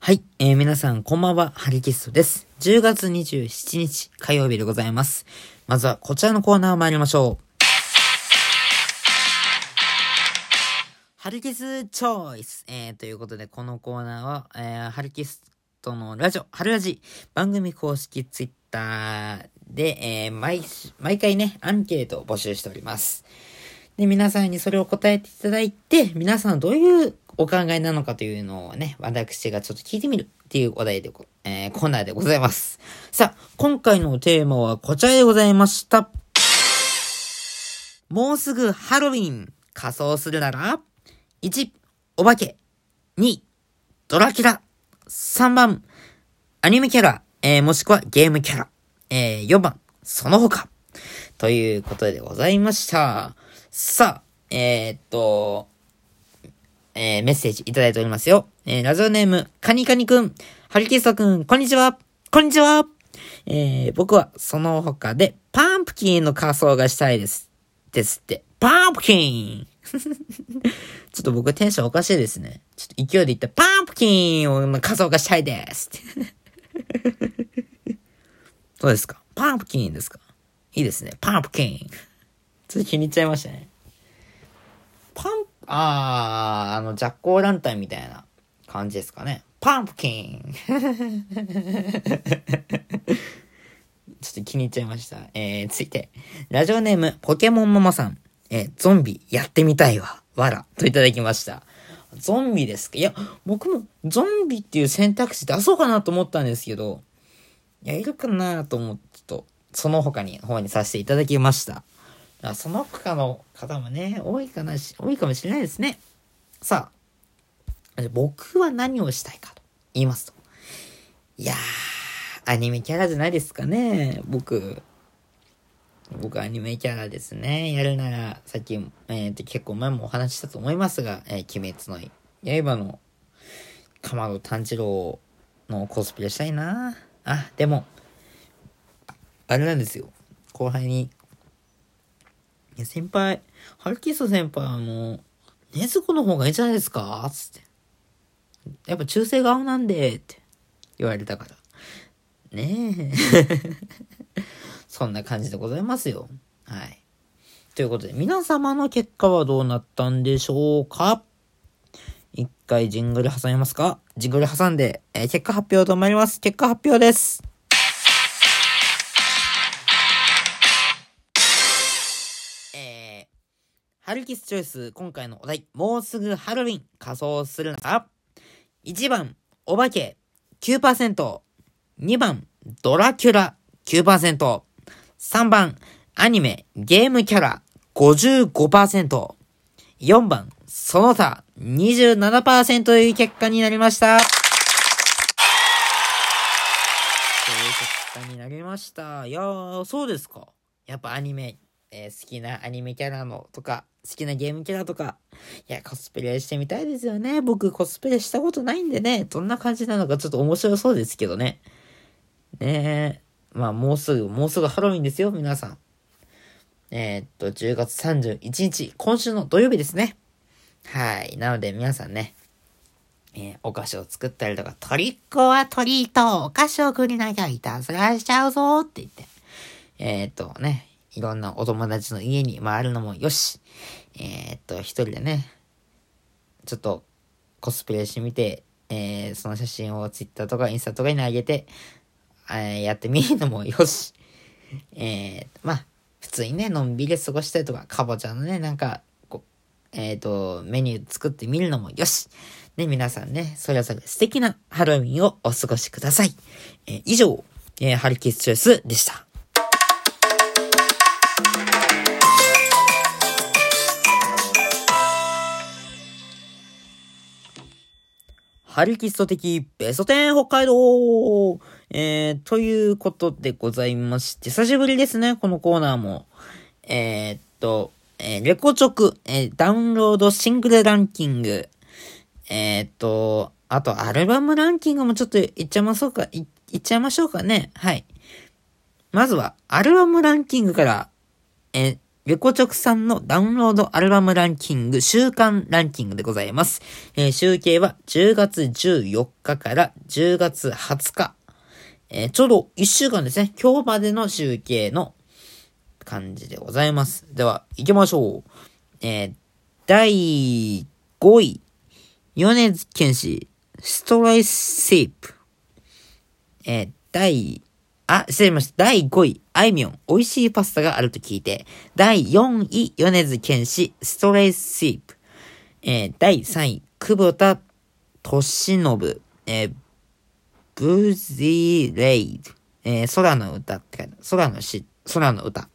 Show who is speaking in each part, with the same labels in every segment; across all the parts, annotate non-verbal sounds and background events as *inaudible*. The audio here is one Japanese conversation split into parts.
Speaker 1: はい、えー、皆さんこんばんは、ハリキストです。10月27日火曜日でございます。まずはこちらのコーナー参りましょう。ハリキスチョイス、えー、ということでこのコーナーは、えー、ハリキストのラジオ、ハルラジ、番組公式ツイッターで、えー、毎、毎回ね、アンケートを募集しております。で、皆さんにそれを答えていただいて、皆さんどういうお考えなのかというのをね、私がちょっと聞いてみるっていうお題で、えー、コーナーでございます。さあ、今回のテーマはこちらでございました。もうすぐハロウィン仮装するなら ?1、お化け。2、ドラキュラ。3番、アニメキャラ、えー、もしくはゲームキャラ。えー、4番、その他。ということでございました。さあ、えー、っと、えー、メッセージいただいておりますよ。えー、ラジオネーム、カニカニくん、ハリキストくん、こんにちは。こんにちは。えー、僕はその他で、パンプキンの仮装がしたいです。ですって。パンプキン *laughs* ちょっと僕テンションおかしいですね。ちょっと勢いで言ったパンプキンを仮装がしたいです。*laughs* どうですか？パンプキンですか？いいですね。パンプキン。ちょっと気に入っちゃいましたね。パン、あー、あの、ジャックオーランタンみたいな感じですかね。パンプキン。*laughs* ちょっと気に入っちゃいました。えー、ついて、ラジオネーム、ポケモンママさん。えー、ゾンビやってみたいわ。わら。といただきました。ゾンビですかいや、僕もゾンビっていう選択肢出そうかなと思ったんですけど、いや、いるかなと思って、ちょっと、その他に、方にさせていただきました。あその他の方もね、多いかなし、多いかもしれないですね。さあ、僕は何をしたいかと言いますと。いやー、アニメキャラじゃないですかね、僕。僕アニメキャラですね。やるなら、さっき、えー、結構前もお話ししたと思いますが、えー、鬼滅の刃の、かまど炭治郎のコスプレしたいなあ、でも、あれなんですよ。後輩に、いや、先輩、ハルキスト先輩、あの、ねずこの方がいいんじゃないですかつって。やっぱ中性顔なんで、って言われたから。ねえ。*laughs* そんな感じでございますよ。はい。ということで、皆様の結果はどうなったんでしょうか？一回ジングル挟みますか？ジングル挟んで、えー結果発表と参ります。結果発表です。ハルキスチョイス、今回のお題、もうすぐハロウィン仮装するなら、1番、お化け、9%、2番、ドラキュラ、9%、3番、アニメ、ゲームキャラ、55%、4番、その他、27%という結果になりました。という結果になりました。いやー、そうですか。やっぱアニメ、えー好きなアニメキャラのとか、好きなゲームキャラとか、いや、コスプレしてみたいですよね。僕コスプレしたことないんでね、どんな感じなのかちょっと面白そうですけどね。ねえ。まあ、もうすぐ、もうすぐハロウィンですよ、皆さん。えーっと、10月31日、今週の土曜日ですね。はい。なので、皆さんね、えーお菓子を作ったりとか、トリックはトリート、お菓子をくれなきゃいたずらしちゃうぞって言って、えーっとね、いろんなお友達の家に回るのもよし、えーっと、一人でね、ちょっとコスプレしてみて、えーその写真をツイッターとかインスタとかに上げて、えーやってみるのもよし、えー、まあ、普通にね、のんびり過ごしたりとか、かぼちゃのね、なんか、こ、えっ、と、メニュー作ってみるのもよし。ね、皆さんね、それぞれ素敵なハロウィンをお過ごしください。えー以上、えーハルキスチョイスでした。ハルキスト的ベスト10北海道えー、ということでございまして、久しぶりですね、このコーナーも。えー、っと、えーレコチョク、えーダウンロードシングルランキング、えー、っと、あとアルバムランキングもちょっといっちゃいましょうか、い、っちゃいましょうかね。はい。まずは、アルバムランキングから、えレコチョクさんのダウンロードアルバムランキング、週間ランキングでございます。えー、集計は10月14日から10月20日。えー、ちょうど1週間ですね。今日までの集計の感じでございます。では、行きましょう。えー、第5位、米津玄師、ストレイスセープ。えー、第、あ、失礼しました。第5位、あいみょん、美味しいパスタがあると聞いて。第4位、米津玄師、ストレイセープ。えー、第3位、久保田利伸、えー、 Boogie Ride、えー、空の詩って書いて空のし、空の詩。で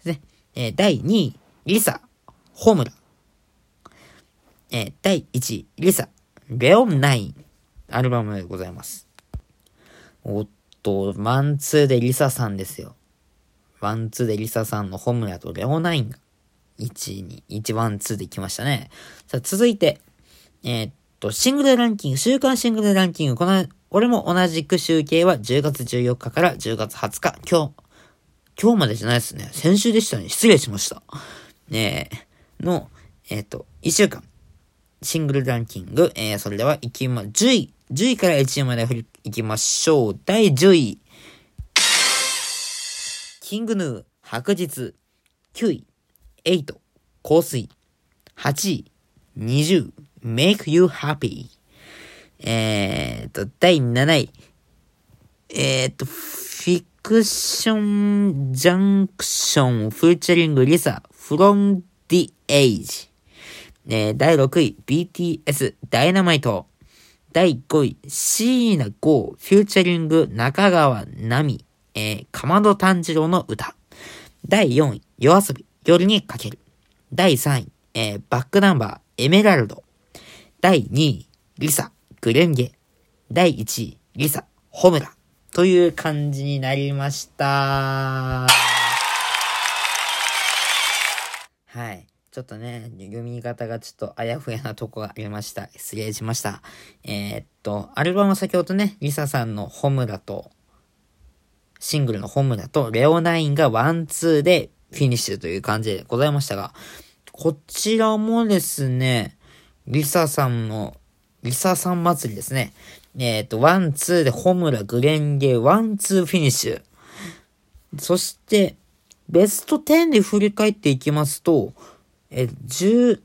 Speaker 1: すね。えー、第2位、 LiSA、炎。えー、第1位、 LiSA、LEO-NiNE、アルバムでございます。おっと、ワンツーで LiSAさんですよ。ワンツーで LiSAさんの炎と LEO-NiNE が、1、2、1、ワンツーで来ましたね。さあ、続いて、えー、っと、シングルランキング、週間シングルランキング、この、これも同じく集計は10月14日から10月20日、今日、今日までじゃないですね。先週でしたね。失礼しました。ねえ、の、えっ、と、1週間、シングルランキング、えー、それでは行きま、10位、10位から1位まで行きましょう。第10位。King Gnu、白日。9位、瑛人、香水。8位、 NiziU、make you happy。えーと、第7位。えーと、 FictionJunction、featuring LiSA、from the edge。えー、第6位、BTS、 Dynamite。第5位、椎名豪、featuring、中川奈美、えー、かまど炭治郎の歌。第4位、夜遊び、夜にかける。第3位、えー、バックナンバー、エメラルド。第2位、リサ、グレンゲ。第1位、リサ、ホムラ。という感じになりました。はい。ちょっとね、読み方がちょっとあやふやなとこがありました。失礼しました。えー、っと、アルバムは先ほどね、 LiSAさんの炎と、シングルの炎と、 LEO-NiNE がワンツーでフィニッシュという感じでございましたが、こちらもですね、 LiSAさんの、 LiSAさん祭りですね。えー、っと、ワンツーで炎、紅蓮華、ワンツーフィニッシュ。そして、ベスト10で振り返っていきますと、え10、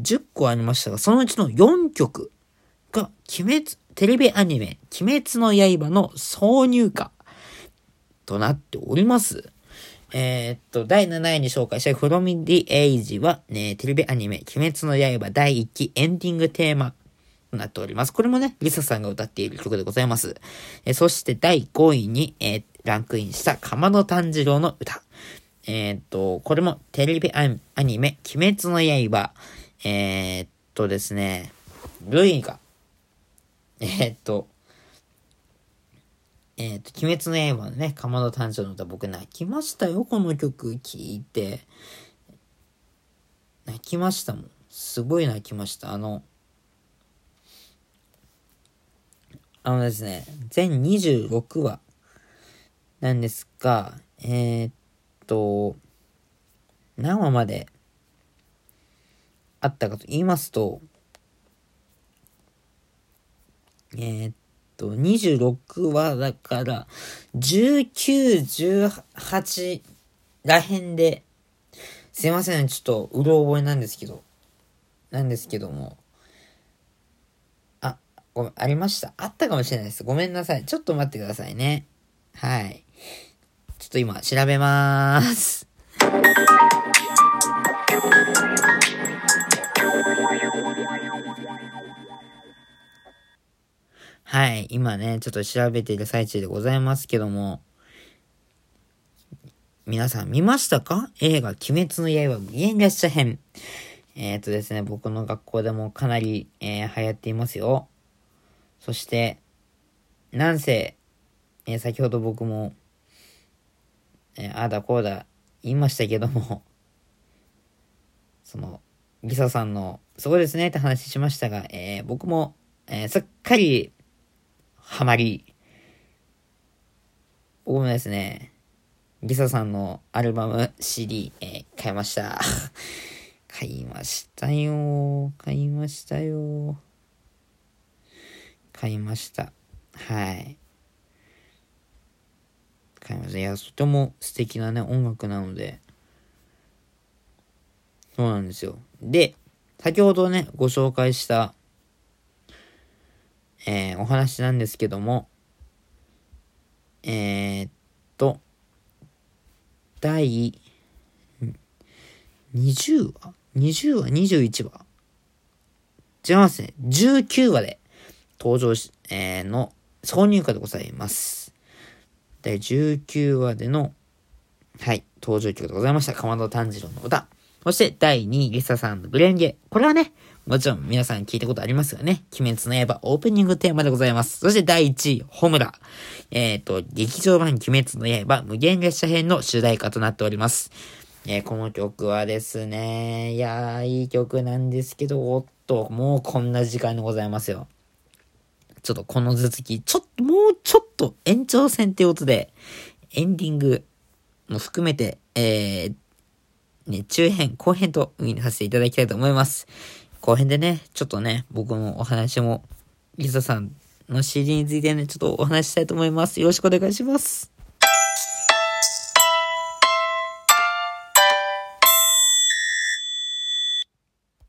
Speaker 1: 10個ありましたが、そのうちの4曲が、鬼滅、テレビアニメ、鬼滅の刃の挿入歌となっております。えー、っと、第7位に紹介した From the Age は、ね、テレビアニメ、鬼滅の刃第1期エンディングテーマとなっております。これもね、リサさんが歌っている曲でございます。えー、そして第5位に、えー、ランクインしたかまど炭治郎の歌。えー、っと、これもテレビアニメ、鬼滅の刃、えー、っとですね、ルイが、え、っと、えっと、鬼滅の刃のね、かまど誕生の歌、僕泣きましたよ、この曲聴いて。泣きましたもん。すごい泣きました。あの、あのですね、全26話なんですが、えー、っと、何話まであったかと言いますと、えー、っと、26話だから、19、18らへんで、すいません、ちょっと、うろ覚えなんですけど、なんですけども、あ、ごめん、ありました。あったかもしれないです。ごめんなさい。ちょっと待ってくださいね。はい。ちょっと今調べまーす。はい、今ね、ちょっと調べている最中でございますけども、皆さん見ましたか？映画、鬼滅の刃無限列車編。えっ、ー、とですね、僕の学校でもかなり、えー、流行っていますよ。そして、なんせ、えー、先ほど僕もえ、ああだこうだ言いましたけども、その、リサさんの、そこですねって話しましたが、え、僕も、え、すっかり、ハマり、僕もですね、リサさんのアルバム CD、えー、買いました。*laughs* 買いましたよ。買いましたよ。買いました。はい。買いました。いや、とても素敵なね、音楽なので。そうなんですよ。で、先ほどね、ご紹介した、えー、お話なんですけども、えー、っと、第20話 ?20 話 ?21 話？違いますね。19話で登場し、えー、の挿入歌でございます。第19話での、はい、登場曲でございました。かまど炭治郎の歌。そして第2位、リサさんのブレンゲ。これはね、もちろん皆さん聞いたことありますよね。鬼滅の刃オープニングテーマでございます。そして第1位、ホムラ。えっ、と、劇場版鬼滅の刃無限列車編の主題歌となっております。えーこの曲はですね、いやー、いい曲なんですけど、おっと、もうこんな時間でございますよ。ちょっとこの続き、ちょっと、もうちょっと延長戦ってことで、エンディングも含めて、えー、ね、中編、後編と上にさせていただきたいと思います。後編でね、ちょっとね、僕のお話も、リサさんの CD についてね、ちょっとお話ししたいと思います。よろしくお願いします。